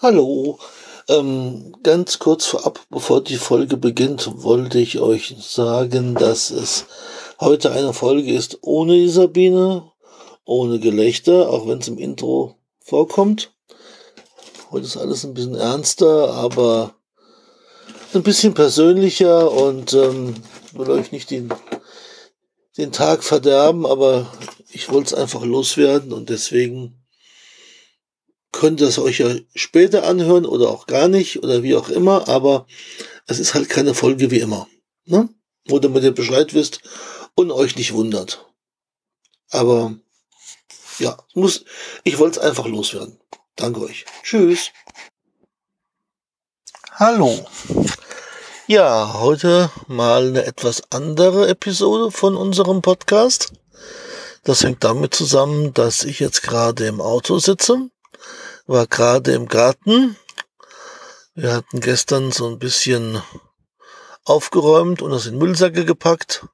Hallo. Ähm, ganz kurz vorab, bevor die Folge beginnt, wollte ich euch sagen, dass es heute eine Folge ist ohne die Sabine, ohne Gelächter, auch wenn es im Intro vorkommt. Heute ist alles ein bisschen ernster, aber ein bisschen persönlicher und ähm, will euch nicht den, den Tag verderben, aber ich wollte es einfach loswerden und deswegen könnt ihr es euch ja später anhören oder auch gar nicht oder wie auch immer, aber es ist halt keine Folge wie immer. Ne? Wo damit ihr Bescheid wisst und euch nicht wundert. Aber ja, muss, ich wollte es einfach loswerden. Danke euch. Tschüss. Hallo. Ja, heute mal eine etwas andere Episode von unserem Podcast. Das hängt damit zusammen, dass ich jetzt gerade im Auto sitze war gerade im Garten. Wir hatten gestern so ein bisschen aufgeräumt und das in Müllsäcke gepackt.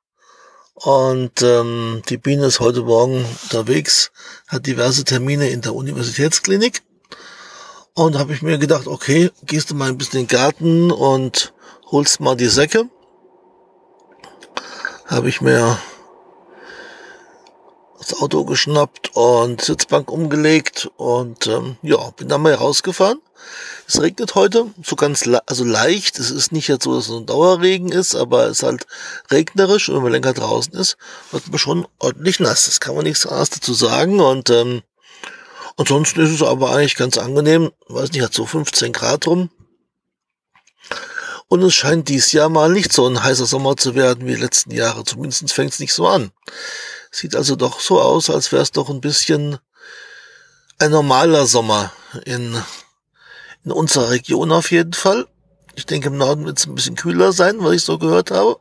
Und ähm, die Biene ist heute Morgen unterwegs, hat diverse Termine in der Universitätsklinik. Und habe ich mir gedacht, okay, gehst du mal ein bisschen in den Garten und holst mal die Säcke. Habe ich mir das Auto geschnappt und Sitzbank umgelegt und ähm, ja, bin dann mal rausgefahren. Es regnet heute, so ganz also leicht. Es ist nicht jetzt so, dass es ein Dauerregen ist, aber es ist halt regnerisch und wenn man länger draußen ist, wird man schon ordentlich nass. Das kann man nichts anderes dazu sagen und ähm, ansonsten ist es aber eigentlich ganz angenehm. Weiß nicht, hat so 15 Grad rum. Und es scheint dies Jahr mal nicht so ein heißer Sommer zu werden wie die letzten Jahre. Zumindest fängt es nicht so an. Sieht also doch so aus, als wäre es doch ein bisschen ein normaler Sommer in, in unserer Region auf jeden Fall. Ich denke, im Norden wird es ein bisschen kühler sein, was ich so gehört habe.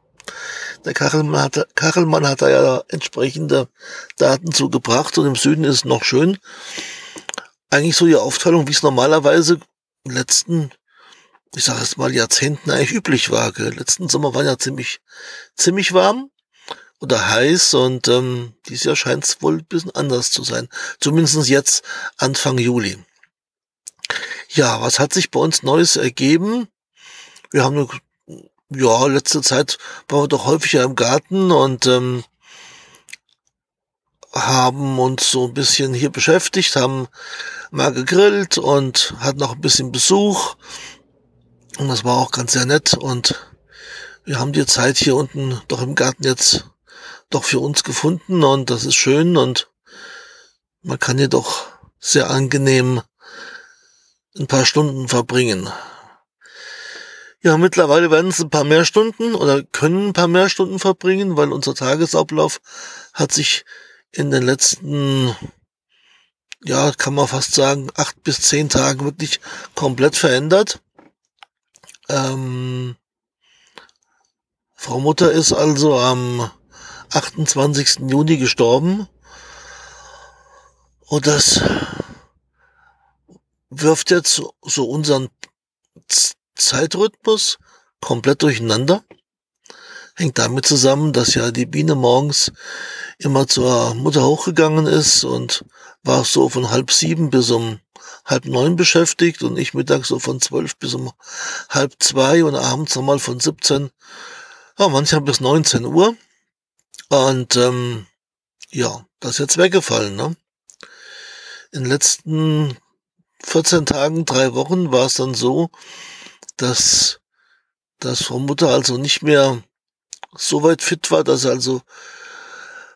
Der Kachelmann hat, Kachelmann hat da ja entsprechende Daten zugebracht und im Süden ist es noch schön. Eigentlich so die Aufteilung, wie es normalerweise den letzten, ich sage es mal, Jahrzehnten eigentlich üblich war. Gell? Letzten Sommer war ja ziemlich, ziemlich warm oder heiß und ähm, dieses Jahr scheint es wohl ein bisschen anders zu sein. Zumindest jetzt Anfang Juli. Ja, was hat sich bei uns Neues ergeben? Wir haben ja, letzte Zeit waren wir doch häufiger im Garten und ähm, haben uns so ein bisschen hier beschäftigt, haben mal gegrillt und hatten noch ein bisschen Besuch. Und das war auch ganz sehr nett und wir haben die Zeit hier unten doch im Garten jetzt doch für uns gefunden und das ist schön und man kann hier doch sehr angenehm ein paar Stunden verbringen. Ja, mittlerweile werden es ein paar mehr Stunden oder können ein paar mehr Stunden verbringen, weil unser Tagesablauf hat sich in den letzten, ja, kann man fast sagen, acht bis zehn Tagen wirklich komplett verändert. Ähm, Frau Mutter ist also am 28. Juni gestorben. Und das wirft jetzt so unseren Zeitrhythmus komplett durcheinander. Hängt damit zusammen, dass ja die Biene morgens immer zur Mutter hochgegangen ist und war so von halb sieben bis um halb neun beschäftigt und ich mittags so von zwölf bis um halb zwei und abends nochmal von 17, ja, manchmal bis 19 Uhr. Und ähm, ja, das ist jetzt weggefallen. Ne? In den letzten 14 Tagen, drei Wochen war es dann so, dass, dass Frau Mutter also nicht mehr so weit fit war, dass er also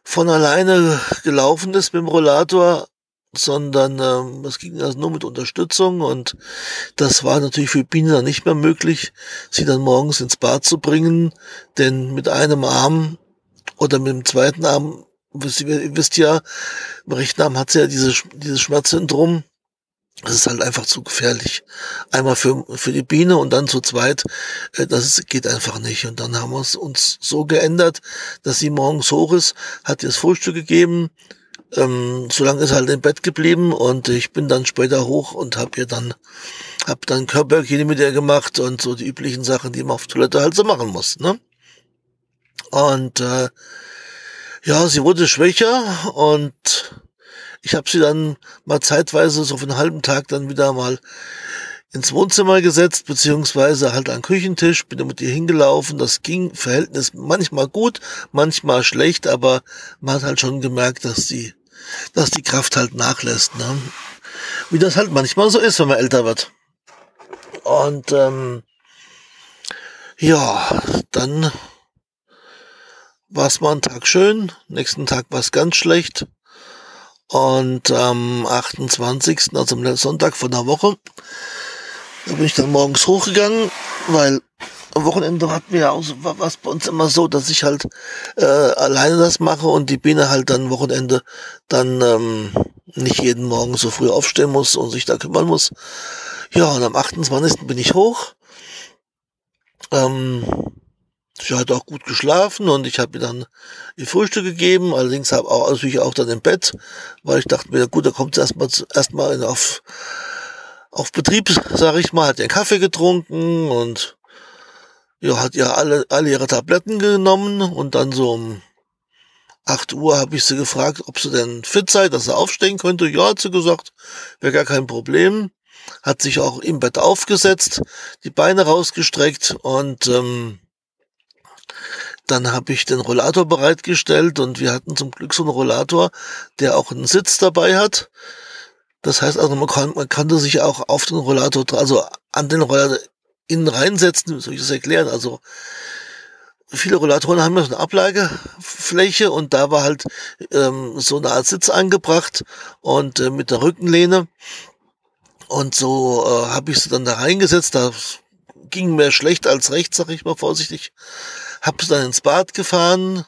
von alleine gelaufen ist mit dem Rollator, sondern ähm, es ging also nur mit Unterstützung und das war natürlich für Biene dann nicht mehr möglich, sie dann morgens ins Bad zu bringen, denn mit einem Arm oder mit dem zweiten Arm, wisst ihr, wisst ja, im rechten Arm hat sie ja dieses, dieses Schmerzsyndrom. Das ist halt einfach zu gefährlich. Einmal für, für die Biene und dann zu zweit. Äh, das geht einfach nicht. Und dann haben wir es uns so geändert, dass sie morgens hoch ist, hat ihr das Frühstück gegeben. Ähm, so lange ist halt im Bett geblieben und ich bin dann später hoch und habe ihr dann hab dann Körperhygiene mit ihr gemacht und so die üblichen Sachen, die man auf Toilette halt so machen muss. Ne? Und äh, ja, sie wurde schwächer und ich habe sie dann mal zeitweise so für einen halben Tag dann wieder mal ins Wohnzimmer gesetzt, beziehungsweise halt an Küchentisch, bin mit ihr hingelaufen. Das ging Verhältnis manchmal gut, manchmal schlecht, aber man hat halt schon gemerkt, dass die, dass die Kraft halt nachlässt. Ne? Wie das halt manchmal so ist, wenn man älter wird. Und ähm, ja, dann war es mal einen Tag schön, nächsten Tag war es ganz schlecht. Und am 28., also am Sonntag von der Woche, da bin ich dann morgens hochgegangen, weil am Wochenende hatten wir ja auch, was bei uns immer so, dass ich halt äh, alleine das mache und die Biene halt dann Wochenende dann ähm, nicht jeden Morgen so früh aufstehen muss und sich da kümmern muss. Ja, und am 28. bin ich hoch. Ähm, Sie hat auch gut geschlafen und ich habe ihr dann ihr Frühstück gegeben. Allerdings habe auch natürlich auch dann im Bett, weil ich dachte mir, gut, da kommt sie erstmal erstmal auf auf Betrieb, sage ich mal, hat ihren Kaffee getrunken und ja, hat ja alle alle ihre Tabletten genommen und dann so um 8 Uhr habe ich sie gefragt, ob sie denn fit sei, dass sie aufstehen könnte. Ja, hat sie gesagt, wäre gar kein Problem. Hat sich auch im Bett aufgesetzt, die Beine rausgestreckt und ähm, dann habe ich den Rollator bereitgestellt und wir hatten zum Glück so einen Rollator, der auch einen Sitz dabei hat. Das heißt also, man, kann, man konnte sich auch auf den Rollator, also an den Rollator innen reinsetzen, soll ich das erklären? Also viele Rollatoren haben ja so eine Ablagefläche und da war halt ähm, so eine Art Sitz angebracht und äh, mit der Rückenlehne. Und so äh, habe ich sie dann da reingesetzt. Da ging mehr schlecht als recht, sag ich mal vorsichtig. Hab sie dann ins Bad gefahren,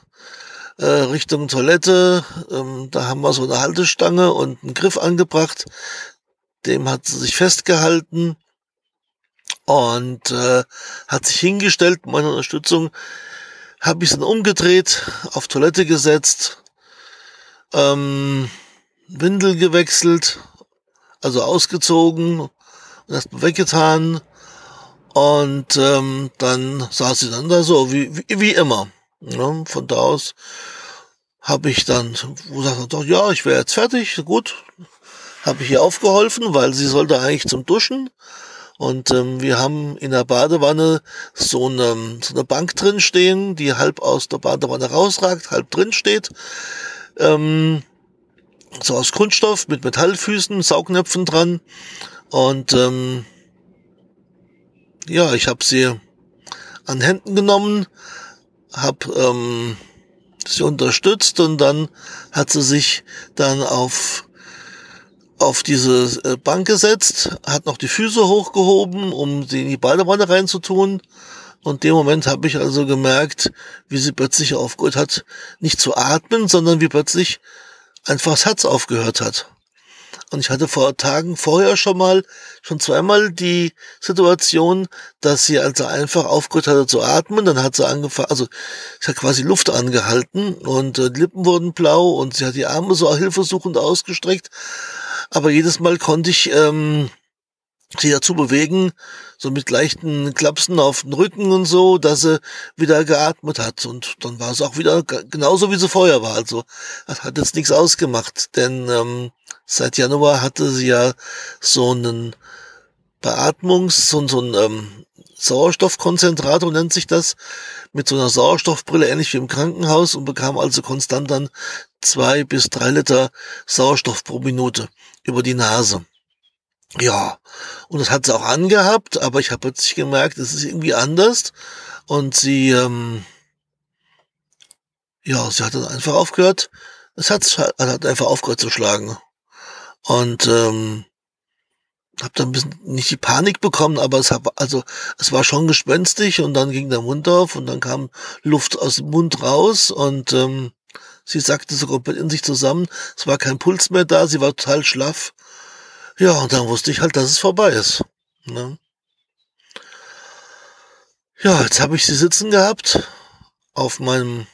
äh, Richtung Toilette. Ähm, da haben wir so eine Haltestange und einen Griff angebracht. Dem hat sie sich festgehalten und äh, hat sich hingestellt. Meine Unterstützung habe ich dann umgedreht, auf Toilette gesetzt, ähm, Windel gewechselt, also ausgezogen und erstmal weggetan und ähm, dann saß sie dann da so, wie, wie, wie immer. Ja, von da aus habe ich dann wo sagt doch, ja, ich wäre jetzt fertig, gut. Habe ich ihr aufgeholfen, weil sie sollte eigentlich zum Duschen. Und ähm, wir haben in der Badewanne so eine, so eine Bank drin stehen, die halb aus der Badewanne rausragt, halb drin steht. Ähm, so aus Kunststoff mit Metallfüßen, Saugnäpfen dran. Und ähm, ja, ich habe sie an Händen genommen, habe ähm, sie unterstützt und dann hat sie sich dann auf auf diese äh, Bank gesetzt, hat noch die Füße hochgehoben, um sie in die Badewanne reinzutun. Und dem Moment habe ich also gemerkt, wie sie plötzlich aufgehört hat, nicht zu atmen, sondern wie plötzlich einfach das Herz aufgehört hat. Und ich hatte vor Tagen vorher schon mal, schon zweimal die Situation, dass sie also einfach aufgehört hatte zu atmen. Dann hat sie angefangen, also sie hat quasi Luft angehalten und äh, die Lippen wurden blau und sie hat die Arme so hilfesuchend ausgestreckt. Aber jedes Mal konnte ich ähm, sie dazu bewegen, so mit leichten Klapsen auf den Rücken und so, dass sie wieder geatmet hat. Und dann war es auch wieder genauso, wie sie vorher war. Also das hat jetzt nichts ausgemacht, denn ähm, seit Januar hatte sie ja so einen Beatmungs-, so, so ein ähm, Sauerstoffkonzentrator nennt sich das, mit so einer Sauerstoffbrille, ähnlich wie im Krankenhaus, und bekam also konstant dann zwei bis drei Liter Sauerstoff pro Minute über die Nase. Ja, und das hat sie auch angehabt, aber ich habe plötzlich gemerkt, es ist irgendwie anders. Und sie, ähm, ja, sie hat dann einfach aufgehört. Es hat, hat einfach aufgehört zu schlagen. Und ähm, habe dann ein bisschen nicht die Panik bekommen, aber es hab, also es war schon gespenstig und dann ging der Mund auf und dann kam Luft aus dem Mund raus und ähm, sie sagte so komplett in sich zusammen. Es war kein Puls mehr da, sie war total schlaff ja, und dann wusste ich halt, dass es vorbei ist. Ne? Ja, jetzt habe ich sie sitzen gehabt auf meinem,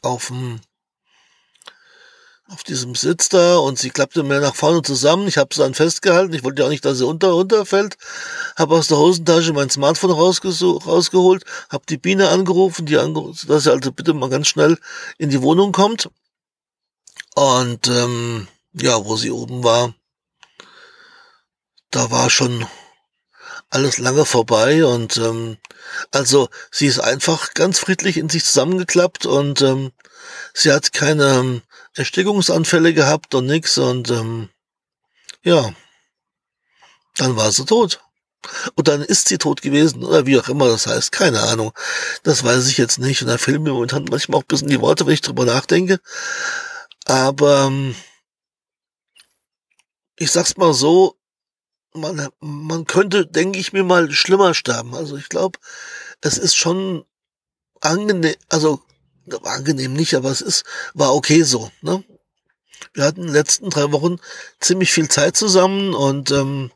auf dem, auf diesem Sitz da und sie klappte mir nach vorne zusammen. Ich habe sie dann festgehalten. Ich wollte ja auch nicht, dass sie unter runterfällt. Habe aus der Hosentasche mein Smartphone rausgeholt, habe die Biene angerufen, die angerufen, dass sie also bitte mal ganz schnell in die Wohnung kommt. Und ähm, ja, wo sie oben war, da war schon alles lange vorbei und ähm, also sie ist einfach ganz friedlich in sich zusammengeklappt und ähm, sie hat keine ähm, Erstickungsanfälle gehabt und nix und ähm, ja, dann war sie tot. Und dann ist sie tot gewesen oder wie auch immer das heißt, keine Ahnung. Das weiß ich jetzt nicht und da fehlen mir momentan manchmal auch ein bisschen die Worte, wenn ich drüber nachdenke. Aber ähm, ich sag's mal so, man, man könnte, denke ich mir mal, schlimmer sterben. Also ich glaube, es ist schon angenehm, also angenehm nicht, aber es ist, war okay so. Ne? Wir hatten in den letzten drei Wochen ziemlich viel Zeit zusammen und ähm,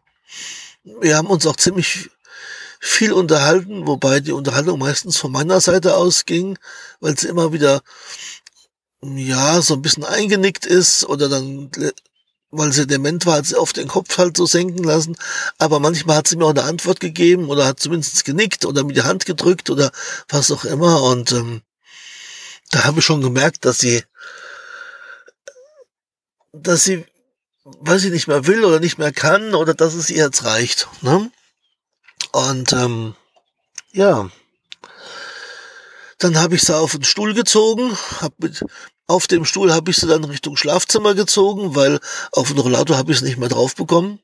wir haben uns auch ziemlich viel unterhalten, wobei die Unterhaltung meistens von meiner Seite ausging, weil sie immer wieder ja so ein bisschen eingenickt ist oder dann weil sie dement war, hat sie oft den Kopf halt so senken lassen. Aber manchmal hat sie mir auch eine Antwort gegeben oder hat zumindest genickt oder mir die Hand gedrückt oder was auch immer. Und ähm, da habe ich schon gemerkt, dass sie, dass sie, weiß ich nicht mehr will oder nicht mehr kann oder dass es ihr jetzt reicht. Ne? Und ähm, ja, dann habe ich sie auf den Stuhl gezogen, hab mit, auf dem Stuhl habe ich sie dann Richtung Schlafzimmer gezogen, weil auf den Rollator habe ich es nicht mehr drauf bekommen.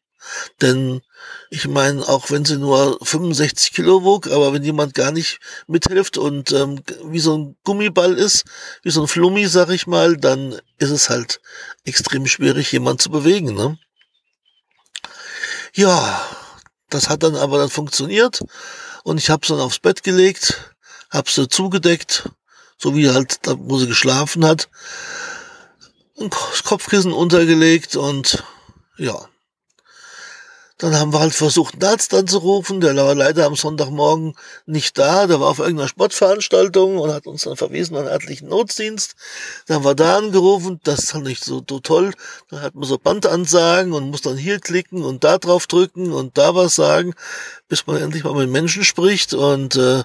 Denn ich meine, auch wenn sie nur 65 Kilo wog, aber wenn jemand gar nicht mithilft und ähm, wie so ein Gummiball ist, wie so ein Flummi, sag ich mal, dann ist es halt extrem schwierig, jemand zu bewegen. Ne? Ja, das hat dann aber dann funktioniert und ich habe sie dann aufs Bett gelegt, habe sie zugedeckt so wie halt da, wo sie geschlafen hat, ein Kopfkissen untergelegt und ja. Dann haben wir halt versucht, einen Arzt anzurufen. Der war leider am Sonntagmorgen nicht da. Der war auf irgendeiner Sportveranstaltung und hat uns dann verwiesen an den ärztlichen Notdienst. Dann haben wir da angerufen. Das ist halt nicht so, toll. Dann hat man so Bandansagen und muss dann hier klicken und da drauf drücken und da was sagen, bis man endlich mal mit Menschen spricht. Und äh,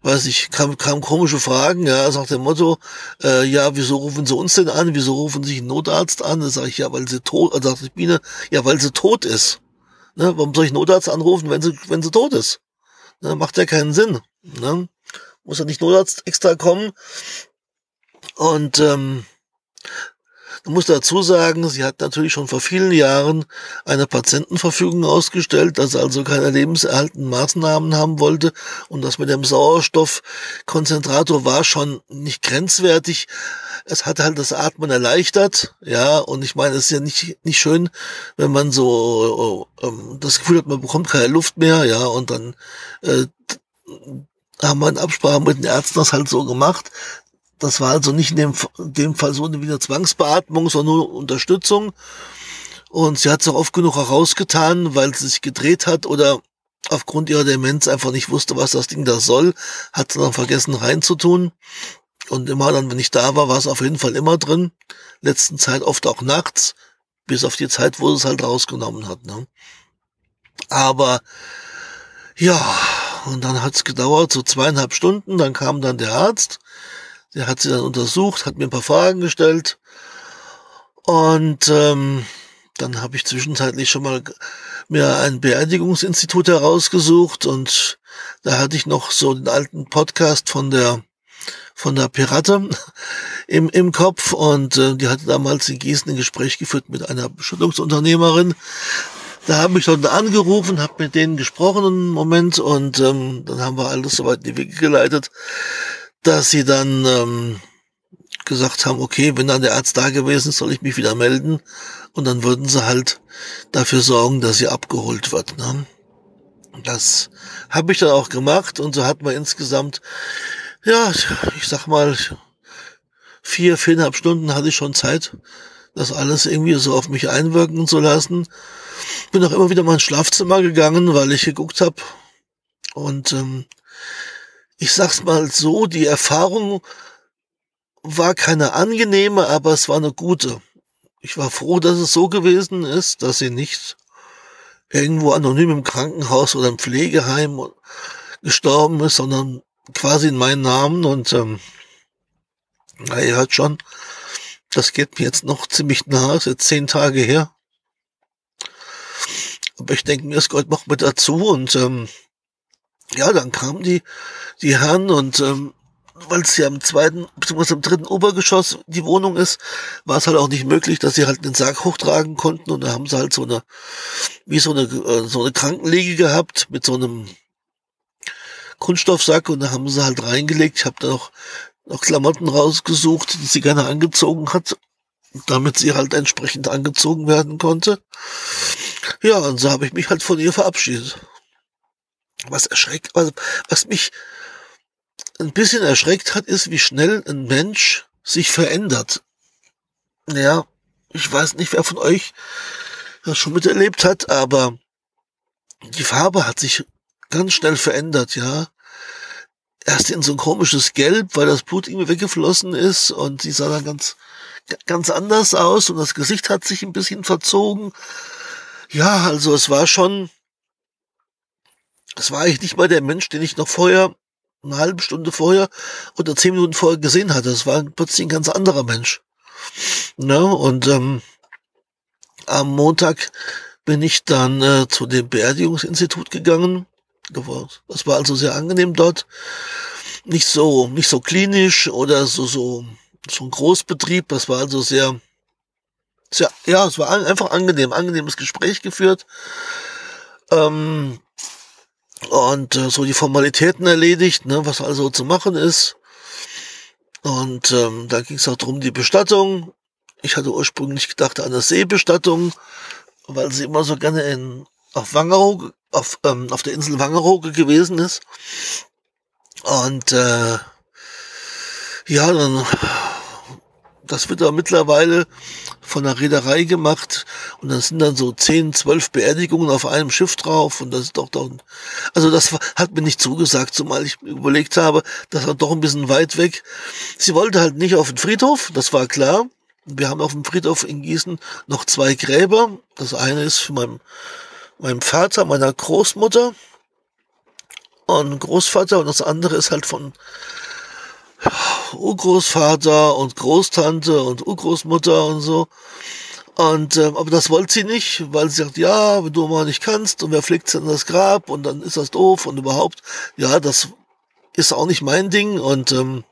weiß ich, kam, kam komische Fragen, ja, sagt der Motto, äh, ja, wieso rufen sie uns denn an, wieso rufen sie einen Notarzt an? Da sage ich, ja, weil sie tot, äh, sagt die Biene, ja, weil sie tot ist. Ne, warum soll ich einen Notarzt anrufen, wenn sie, wenn sie tot ist? Ne, macht ja keinen Sinn. Ne? Muss ja nicht Notarzt extra kommen. Und ähm, man muss dazu sagen, sie hat natürlich schon vor vielen Jahren eine Patientenverfügung ausgestellt, dass sie also keine lebenserhaltenden Maßnahmen haben wollte. Und das mit dem Sauerstoffkonzentrator war schon nicht grenzwertig. Es hat halt das Atmen erleichtert, ja. Und ich meine, es ist ja nicht, nicht schön, wenn man so äh, äh, das Gefühl hat, man bekommt keine Luft mehr, ja. Und dann äh, haben wir in Absprache mit den Ärzten das halt so gemacht, das war also nicht in dem, in dem Fall so eine wieder Zwangsbeatmung, sondern nur Unterstützung. Und sie hat es auch oft genug herausgetan, weil sie sich gedreht hat oder aufgrund ihrer Demenz einfach nicht wusste, was das Ding da soll, hat sie dann vergessen reinzutun. Und immer dann, wenn ich da war, war es auf jeden Fall immer drin. Letzten Zeit oft auch nachts, bis auf die Zeit, wo sie es halt rausgenommen hat. Ne? Aber ja, und dann hat es gedauert, so zweieinhalb Stunden, dann kam dann der Arzt, der hat sie dann untersucht, hat mir ein paar Fragen gestellt. Und ähm, dann habe ich zwischenzeitlich schon mal mir ein Beerdigungsinstitut herausgesucht und da hatte ich noch so den alten Podcast von der von der Pirate im, im Kopf und äh, die hatte damals in Gießen ein Gespräch geführt mit einer Beschuldungsunternehmerin. Da habe ich dann angerufen, habe mit denen gesprochen einen Moment und ähm, dann haben wir alles soweit in die Wege geleitet dass sie dann ähm, gesagt haben, okay, wenn dann der Arzt da gewesen ist, soll ich mich wieder melden. Und dann würden sie halt dafür sorgen, dass sie abgeholt wird. Ne? Das habe ich dann auch gemacht und so hat man insgesamt, ja, ich sag mal, vier, viereinhalb Stunden hatte ich schon Zeit, das alles irgendwie so auf mich einwirken zu lassen. Bin auch immer wieder mal ins Schlafzimmer gegangen, weil ich geguckt habe und ähm, ich sag's mal so, die Erfahrung war keine angenehme, aber es war eine gute. Ich war froh, dass es so gewesen ist, dass sie nicht irgendwo anonym im Krankenhaus oder im Pflegeheim gestorben ist, sondern quasi in meinen Namen und ähm, na, ihr schon, das geht mir jetzt noch ziemlich nah, ist jetzt zehn Tage her. Aber ich denke mir, es gehört noch mit dazu und ähm, ja, dann kamen die, die Herren und ähm, weil es ja im zweiten bzw. im dritten Obergeschoss die Wohnung ist, war es halt auch nicht möglich, dass sie halt den Sarg hochtragen konnten und da haben sie halt so eine, wie so eine, äh, so eine Krankenliege gehabt mit so einem Kunststoffsack und da haben sie halt reingelegt. Ich habe da noch, noch Klamotten rausgesucht, die sie gerne angezogen hat, damit sie halt entsprechend angezogen werden konnte. Ja, und so habe ich mich halt von ihr verabschiedet. Was erschreckt, also was mich ein bisschen erschreckt hat, ist, wie schnell ein Mensch sich verändert. Ja, ich weiß nicht, wer von euch das schon miterlebt hat, aber die Farbe hat sich ganz schnell verändert, ja. Erst in so ein komisches Gelb, weil das Blut irgendwie weggeflossen ist und sie sah dann ganz, ganz anders aus und das Gesicht hat sich ein bisschen verzogen. Ja, also es war schon, es war eigentlich nicht mal der Mensch, den ich noch vorher eine halbe Stunde vorher oder zehn Minuten vorher gesehen hatte. Das war plötzlich ein ganz anderer Mensch. Ne? Und ähm, am Montag bin ich dann äh, zu dem Beerdigungsinstitut gegangen. Das war also sehr angenehm dort. Nicht so, nicht so klinisch oder so, so, so ein Großbetrieb. Das war also sehr, sehr, ja, es war einfach angenehm, angenehmes Gespräch geführt. Ähm, und äh, so die Formalitäten erledigt, ne, was also zu machen ist. Und ähm, da ging es auch drum die Bestattung. Ich hatte ursprünglich gedacht an eine Seebestattung, weil sie immer so gerne in auf Wangerooge, auf, ähm, auf der Insel Wangerooge gewesen ist. Und äh, ja, dann das wird da mittlerweile von der Reederei gemacht und dann sind dann so zehn, zwölf Beerdigungen auf einem Schiff drauf und das ist doch doch, also das hat mir nicht zugesagt, zumal ich überlegt habe, das war doch ein bisschen weit weg. Sie wollte halt nicht auf den Friedhof, das war klar. Wir haben auf dem Friedhof in Gießen noch zwei Gräber. Das eine ist für meinen, meinem Vater, meiner Großmutter und Großvater und das andere ist halt von Urgroßvater und Großtante und Urgroßmutter und so. Und ähm, aber das wollte sie nicht, weil sie sagt, ja, wenn du mal nicht kannst und wer flickt in das Grab und dann ist das doof und überhaupt, ja, das ist auch nicht mein Ding und ähm,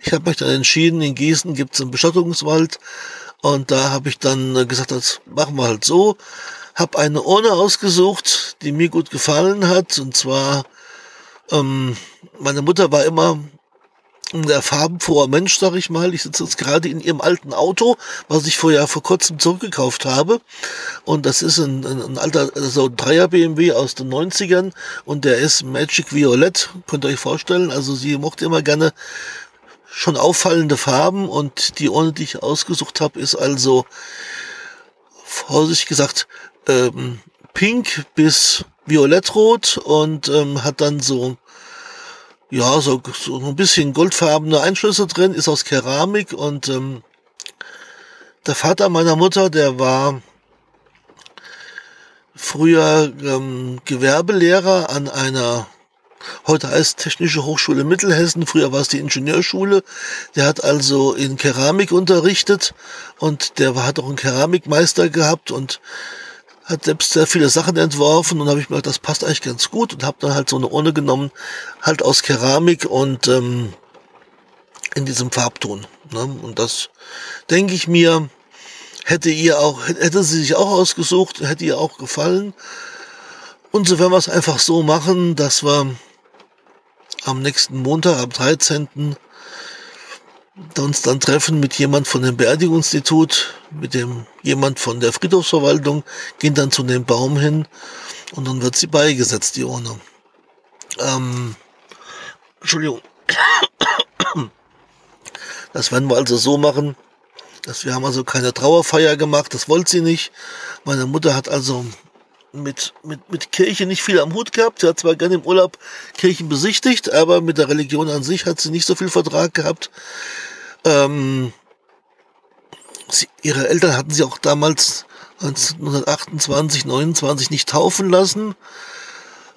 ich habe mich dann entschieden, in Gießen gibt's einen Bestattungswald und da habe ich dann äh, gesagt, das machen wir halt so. Hab eine Urne ausgesucht, die mir gut gefallen hat und zwar ähm, meine Mutter war immer der farbenfroher Mensch, sag ich mal. Ich sitze jetzt gerade in ihrem alten Auto, was ich vorher vor kurzem zurückgekauft habe. Und das ist ein, ein, ein alter, also ein Dreier BMW aus den 90ern und der ist Magic Violett, könnt ihr euch vorstellen. Also sie mochte immer gerne schon auffallende Farben und die Urne, die ich ausgesucht habe, ist also vorsichtig gesagt ähm, pink bis violettrot und ähm, hat dann so ja, so, so ein bisschen goldfarbene Einschlüsse drin, ist aus Keramik und ähm, der Vater meiner Mutter, der war früher ähm, Gewerbelehrer an einer, heute heißt Technische Hochschule Mittelhessen, früher war es die Ingenieurschule. Der hat also in Keramik unterrichtet und der hat auch einen Keramikmeister gehabt und hat selbst sehr viele Sachen entworfen und habe ich mir gedacht, das passt eigentlich ganz gut und habe dann halt so eine Urne genommen, halt aus Keramik und ähm, in diesem Farbton. Ne? Und das denke ich mir, hätte ihr auch, hätte sie sich auch ausgesucht, hätte ihr auch gefallen. Und so werden wir es einfach so machen, dass wir am nächsten Montag, am 13 uns dann treffen mit jemand von dem Beerdigungsinstitut, mit dem jemand von der Friedhofsverwaltung, gehen dann zu dem Baum hin und dann wird sie beigesetzt, die Urne. Ähm, Entschuldigung. Das werden wir also so machen, dass wir haben also keine Trauerfeier gemacht, das wollte sie nicht. Meine Mutter hat also mit, mit, mit Kirche nicht viel am Hut gehabt. Sie hat zwar gerne im Urlaub Kirchen besichtigt, aber mit der Religion an sich hat sie nicht so viel Vertrag gehabt. Ähm, sie, ihre Eltern hatten sie auch damals 1928, 29 nicht taufen lassen.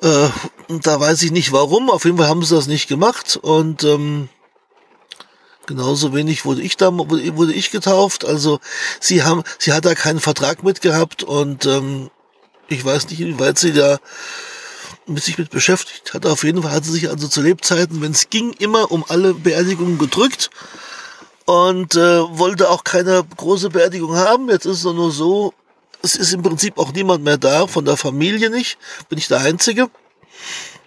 Äh, da weiß ich nicht warum. Auf jeden Fall haben sie das nicht gemacht. Und ähm, genauso wenig wurde ich da wurde ich getauft. Also sie haben, sie hat da keinen Vertrag mit gehabt und ähm, Ich weiß nicht, wie weit sie da mit sich mit beschäftigt hat. Auf jeden Fall hat sie sich also zu Lebzeiten, wenn es ging, immer um alle Beerdigungen gedrückt und äh, wollte auch keine große Beerdigung haben. Jetzt ist es nur so, es ist im Prinzip auch niemand mehr da, von der Familie nicht, bin ich der Einzige.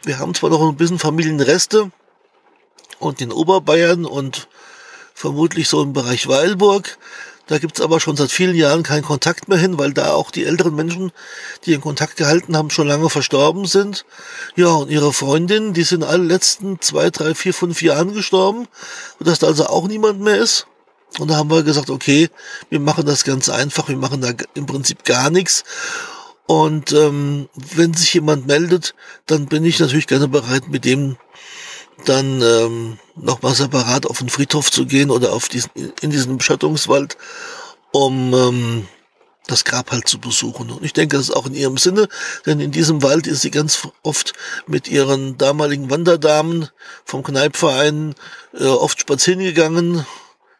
Wir haben zwar noch ein bisschen Familienreste und in Oberbayern und vermutlich so im Bereich Weilburg, da gibt's aber schon seit vielen Jahren keinen Kontakt mehr hin, weil da auch die älteren Menschen, die in Kontakt gehalten haben, schon lange verstorben sind. Ja, und ihre Freundinnen, die sind alle letzten zwei, drei, vier, fünf Jahren gestorben, dass da also auch niemand mehr ist. Und da haben wir gesagt, okay, wir machen das ganz einfach, wir machen da im Prinzip gar nichts. Und ähm, wenn sich jemand meldet, dann bin ich natürlich gerne bereit, mit dem dann ähm, nochmal separat auf den Friedhof zu gehen oder auf diesen, in diesen Beschattungswald, um ähm, das Grab halt zu besuchen. Und ich denke, das ist auch in ihrem Sinne, denn in diesem Wald ist sie ganz oft mit ihren damaligen Wanderdamen vom Kneipverein äh, oft spazieren gegangen,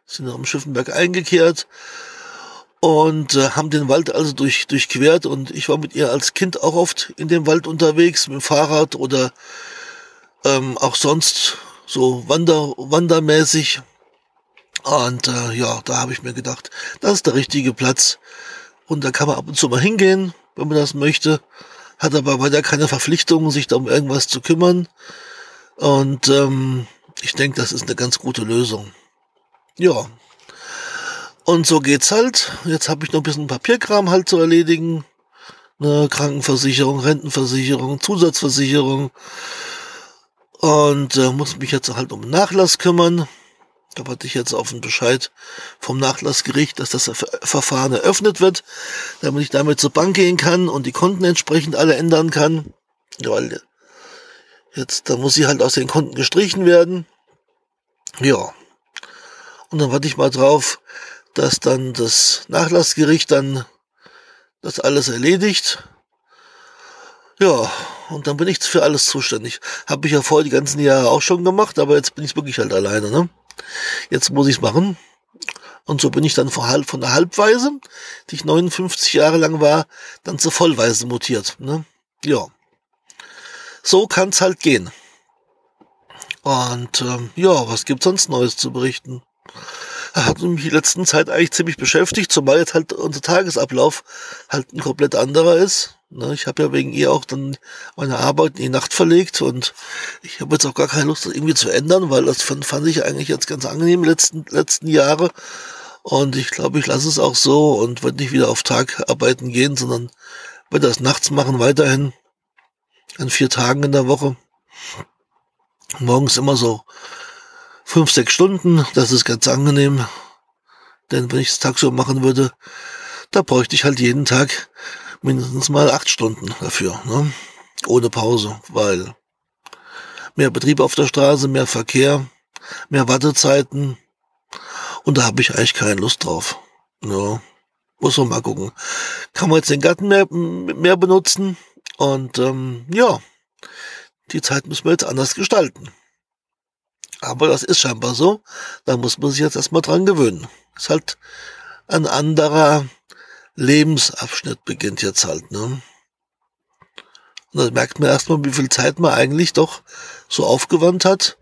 sind am Schiffenberg eingekehrt und äh, haben den Wald also durch, durchquert und ich war mit ihr als Kind auch oft in dem Wald unterwegs, mit dem Fahrrad oder ähm, auch sonst so wander, wandermäßig. Und äh, ja, da habe ich mir gedacht, das ist der richtige Platz. Und da kann man ab und zu mal hingehen, wenn man das möchte. Hat aber weiter keine Verpflichtung, sich da um irgendwas zu kümmern. Und ähm, ich denke, das ist eine ganz gute Lösung. Ja. Und so geht's halt. Jetzt habe ich noch ein bisschen Papierkram halt zu erledigen. Eine Krankenversicherung, Rentenversicherung, Zusatzversicherung und äh, muss mich jetzt halt um Nachlass kümmern. Da warte ich jetzt auf einen Bescheid vom Nachlassgericht, dass das Verfahren eröffnet wird, damit ich damit zur Bank gehen kann und die Konten entsprechend alle ändern kann. Weil jetzt, da muss sie halt aus den Konten gestrichen werden. Ja. Und dann warte ich mal drauf, dass dann das Nachlassgericht dann das alles erledigt. Ja, und dann bin ich für alles zuständig. Habe ich ja vorher die ganzen Jahre auch schon gemacht, aber jetzt bin ich wirklich halt alleine. Ne? Jetzt muss ich es machen. Und so bin ich dann von der Halbweise, die ich 59 Jahre lang war, dann zur Vollweise mutiert. Ne? Ja. So kann's halt gehen. Und ähm, ja, was gibt's sonst Neues zu berichten? hat mich die letzten Zeit eigentlich ziemlich beschäftigt, zumal jetzt halt unser Tagesablauf halt ein komplett anderer ist. Ne, ich habe ja wegen ihr auch dann meine Arbeit in die Nacht verlegt und ich habe jetzt auch gar keine Lust, das irgendwie zu ändern, weil das fand, ich eigentlich jetzt ganz angenehm letzten, letzten Jahre. Und ich glaube, ich lasse es auch so und werde nicht wieder auf Tag arbeiten gehen, sondern werde das nachts machen weiterhin. An vier Tagen in der Woche. Morgens immer so fünf, sechs Stunden. Das ist ganz angenehm. Denn wenn ich es tagsüber machen würde, da bräuchte ich halt jeden Tag mindestens mal acht Stunden dafür, ne? ohne Pause, weil mehr Betrieb auf der Straße, mehr Verkehr, mehr Wartezeiten und da habe ich eigentlich keine Lust drauf. Ja, muss man mal gucken. Kann man jetzt den Garten mehr, mehr benutzen und ähm, ja, die Zeit müssen wir jetzt anders gestalten. Aber das ist scheinbar so. Da muss man sich jetzt erstmal dran gewöhnen. Ist halt ein anderer Lebensabschnitt beginnt jetzt halt, ne? Und dann merkt man erstmal, wie viel Zeit man eigentlich doch so aufgewandt hat,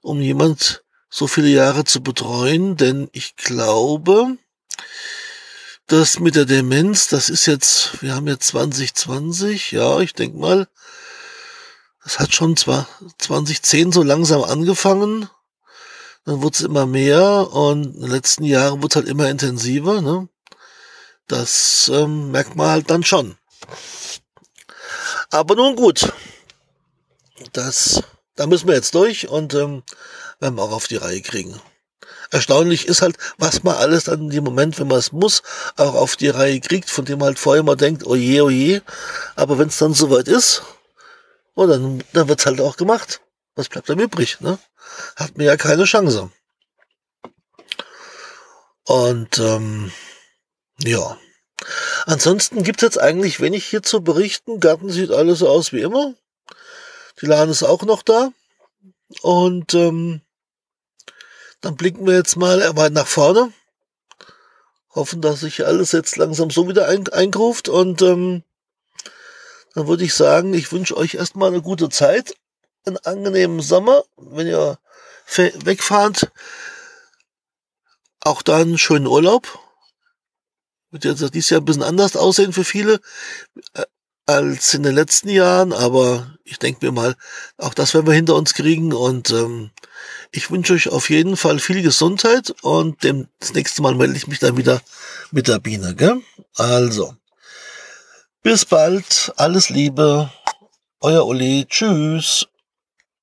um jemand so viele Jahre zu betreuen, denn ich glaube, dass mit der Demenz, das ist jetzt, wir haben jetzt 2020, ja, ich denke mal, das hat schon zwar 2010 so langsam angefangen, dann wurde es immer mehr und in den letzten Jahren wurde es halt immer intensiver, ne? Das ähm, merkt man halt dann schon. Aber nun gut, das, da müssen wir jetzt durch und ähm, werden wir auch auf die Reihe kriegen. Erstaunlich ist halt, was man alles dann in dem Moment, wenn man es muss, auch auf die Reihe kriegt, von dem man halt vorher immer denkt, oh je, oh je. Aber wenn es dann soweit ist, oh, dann, dann wird's halt auch gemacht. Was bleibt dann übrig? Ne? Hat mir ja keine Chance. Und ähm, ja. Ansonsten gibt's jetzt eigentlich wenig hier zu berichten. Garten sieht alles so aus wie immer. Die Lahn ist auch noch da. Und ähm, dann blicken wir jetzt mal weit nach vorne. Hoffen, dass sich alles jetzt langsam so wieder ein eingruft. Und ähm, dann würde ich sagen, ich wünsche euch erstmal eine gute Zeit, einen angenehmen Sommer, wenn ihr wegfahrt. Auch dann schönen Urlaub. Wird jetzt dieses Jahr ein bisschen anders aussehen für viele äh, als in den letzten Jahren, aber ich denke mir mal, auch das werden wir hinter uns kriegen und ähm, ich wünsche euch auf jeden Fall viel Gesundheit und dem, das nächste Mal melde ich mich dann wieder mit der Biene, gell? Also, bis bald, alles Liebe, euer Uli, tschüss.